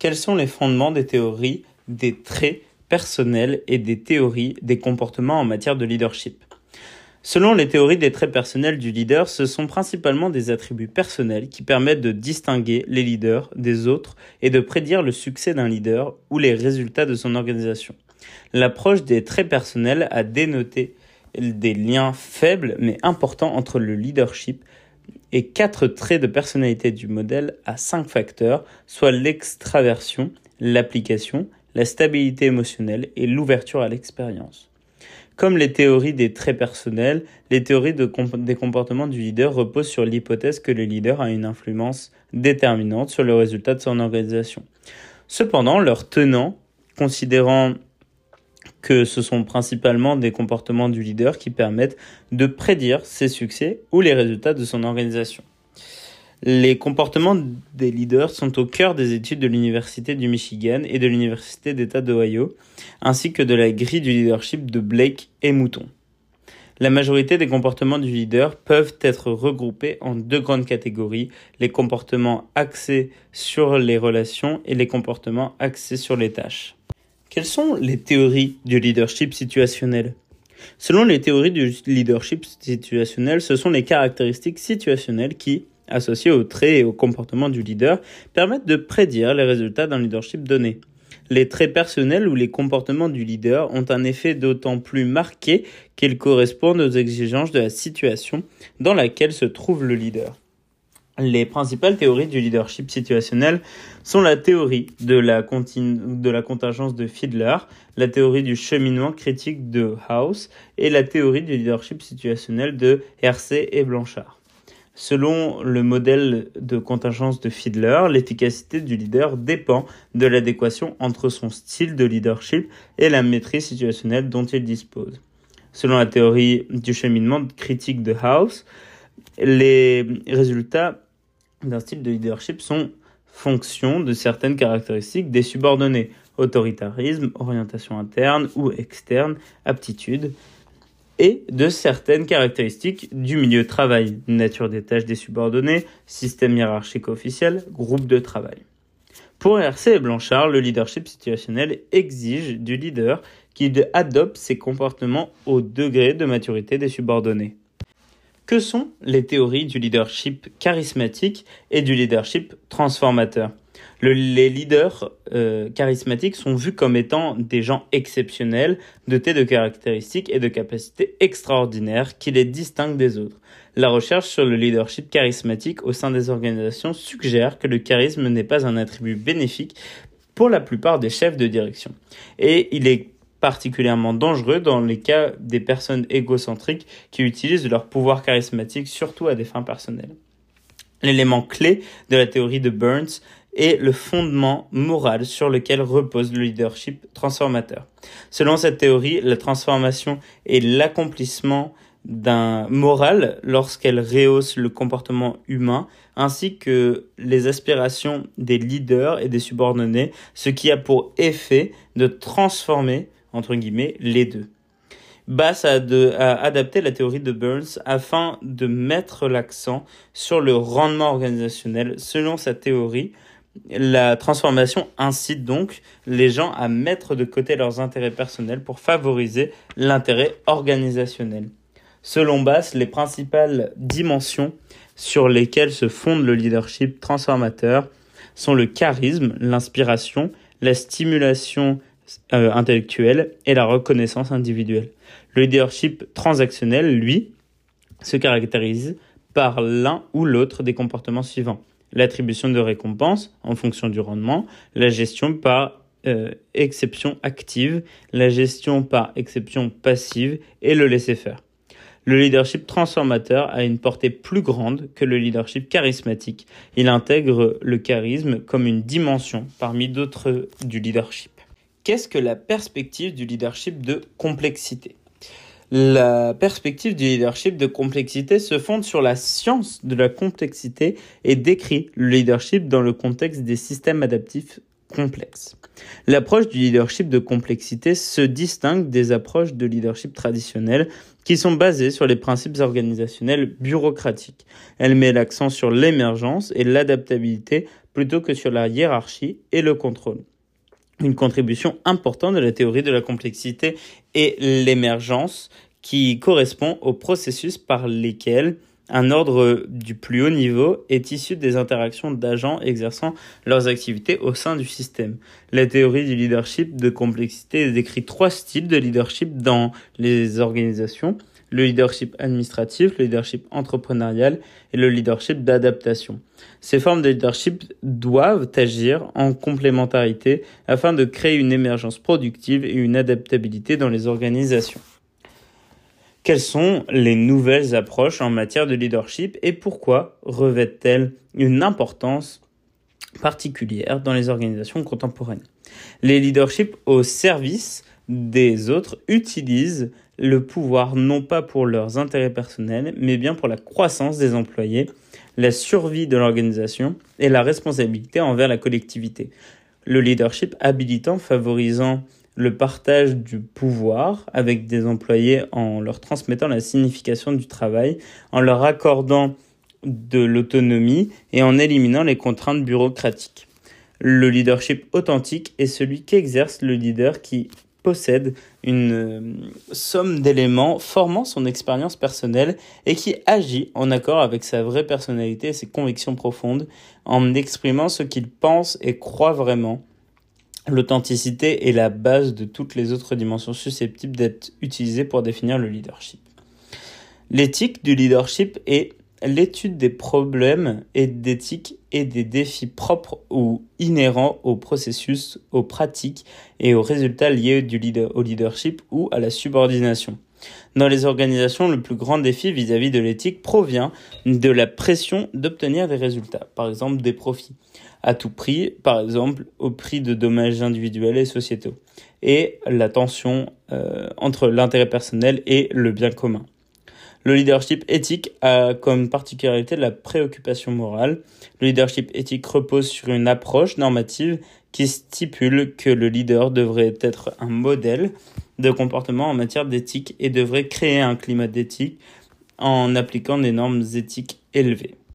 quels sont les fondements des théories des traits personnels et des théories des comportements en matière de leadership? Selon les théories des traits personnels du leader, ce sont principalement des attributs personnels qui permettent de distinguer les leaders des autres et de prédire le succès d'un leader ou les résultats de son organisation. L'approche des traits personnels a dénoté des liens faibles mais importants entre le leadership et quatre traits de personnalité du modèle à cinq facteurs, soit l'extraversion, l'application, la stabilité émotionnelle et l'ouverture à l'expérience. Comme les théories des traits personnels, les théories des comportements du leader reposent sur l'hypothèse que le leader a une influence déterminante sur le résultat de son organisation. Cependant, leurs tenants, considérant que ce sont principalement des comportements du leader qui permettent de prédire ses succès ou les résultats de son organisation. Les comportements des leaders sont au cœur des études de l'Université du Michigan et de l'Université d'État d'Ohio, ainsi que de la grille du leadership de Blake et Mouton. La majorité des comportements du leader peuvent être regroupés en deux grandes catégories, les comportements axés sur les relations et les comportements axés sur les tâches. Quelles sont les théories du leadership situationnel? Selon les théories du leadership situationnel, ce sont les caractéristiques situationnelles qui, associés aux traits et au comportement du leader, permettent de prédire les résultats d'un leadership donné. Les traits personnels ou les comportements du leader ont un effet d'autant plus marqué qu'ils correspondent aux exigences de la situation dans laquelle se trouve le leader. Les principales théories du leadership situationnel sont la théorie de la, contingence de Fiedler, la théorie du cheminement critique de House et la théorie du leadership situationnel de Hersey et Blanchard. Selon le modèle de contingence de Fiedler, l'efficacité du leader dépend de l'adéquation entre son style de leadership et la maîtrise situationnelle dont il dispose. Selon la théorie du cheminement critique de House, les résultats d'un style de leadership sont fonction de certaines caractéristiques des subordonnés, autoritarisme, orientation interne ou externe, aptitude, et de certaines caractéristiques du milieu de travail, nature des tâches des subordonnés, système hiérarchique officiel, groupe de travail. Pour RC et Blanchard, le leadership situationnel exige du leader qu'il adopte ses comportements au degré de maturité des subordonnés. Que sont les théories du leadership charismatique et du leadership transformateur? Les leaders euh, charismatiques sont vus comme étant des gens exceptionnels, dotés de caractéristiques et de capacités extraordinaires qui les distinguent des autres. La recherche sur le leadership charismatique au sein des organisations suggère que le charisme n'est pas un attribut bénéfique pour la plupart des chefs de direction. Et il est particulièrement dangereux dans les cas des personnes égocentriques qui utilisent leur pouvoir charismatique surtout à des fins personnelles. L'élément clé de la théorie de Burns et le fondement moral sur lequel repose le leadership transformateur. Selon cette théorie, la transformation est l'accomplissement d'un moral lorsqu'elle rehausse le comportement humain ainsi que les aspirations des leaders et des subordonnés, ce qui a pour effet de transformer, entre guillemets, les deux. Bass a, a, adapté la théorie de Burns afin de mettre l'accent sur le rendement organisationnel. Selon sa théorie, la transformation incite donc les gens à mettre de côté leurs intérêts personnels pour favoriser l'intérêt organisationnel. Selon Bass, les principales dimensions sur lesquelles se fonde le leadership transformateur sont le charisme, l'inspiration, la stimulation euh, intellectuelle et la reconnaissance individuelle. Le leadership transactionnel, lui, se caractérise par l'un ou l'autre des comportements suivants l'attribution de récompenses en fonction du rendement, la gestion par euh, exception active, la gestion par exception passive et le laisser-faire. Le leadership transformateur a une portée plus grande que le leadership charismatique. Il intègre le charisme comme une dimension parmi d'autres du leadership. Qu'est-ce que la perspective du leadership de complexité? La perspective du leadership de complexité se fonde sur la science de la complexité et décrit le leadership dans le contexte des systèmes adaptifs complexe. L'approche du leadership de complexité se distingue des approches de leadership traditionnelles qui sont basées sur les principes organisationnels bureaucratiques. Elle met l'accent sur l'émergence et l'adaptabilité plutôt que sur la hiérarchie et le contrôle. Une contribution importante de la théorie de la complexité est l'émergence qui correspond au processus par lesquels un ordre du plus haut niveau est issu des interactions d'agents exerçant leurs activités au sein du système. La théorie du leadership de complexité décrit trois styles de leadership dans les organisations. Le leadership administratif, le leadership entrepreneurial et le leadership d'adaptation. Ces formes de leadership doivent agir en complémentarité afin de créer une émergence productive et une adaptabilité dans les organisations. Quelles sont les nouvelles approches en matière de leadership et pourquoi revêtent-elles une importance particulière dans les organisations contemporaines? Les leaderships au service des autres utilisent le pouvoir non pas pour leurs intérêts personnels, mais bien pour la croissance des employés, la survie de l'organisation et la responsabilité envers la collectivité. Le leadership habilitant favorisant le partage du pouvoir avec des employés en leur transmettant la signification du travail, en leur accordant de l'autonomie et en éliminant les contraintes bureaucratiques. Le leadership authentique est celui qu'exerce le leader qui possède une euh, somme d'éléments formant son expérience personnelle et qui agit en accord avec sa vraie personnalité et ses convictions profondes en exprimant ce qu'il pense et croit vraiment L'authenticité est la base de toutes les autres dimensions susceptibles d'être utilisées pour définir le leadership. L'éthique du leadership est l'étude des problèmes et d'éthique et des défis propres ou inhérents au processus, aux pratiques et aux résultats liés au leadership ou à la subordination. Dans les organisations, le plus grand défi vis-à-vis -vis de l'éthique provient de la pression d'obtenir des résultats, par exemple des profits à tout prix, par exemple au prix de dommages individuels et sociétaux, et la tension euh, entre l'intérêt personnel et le bien commun. Le leadership éthique a comme particularité la préoccupation morale. Le leadership éthique repose sur une approche normative qui stipule que le leader devrait être un modèle de comportement en matière d'éthique et devrait créer un climat d'éthique en appliquant des normes éthiques élevées.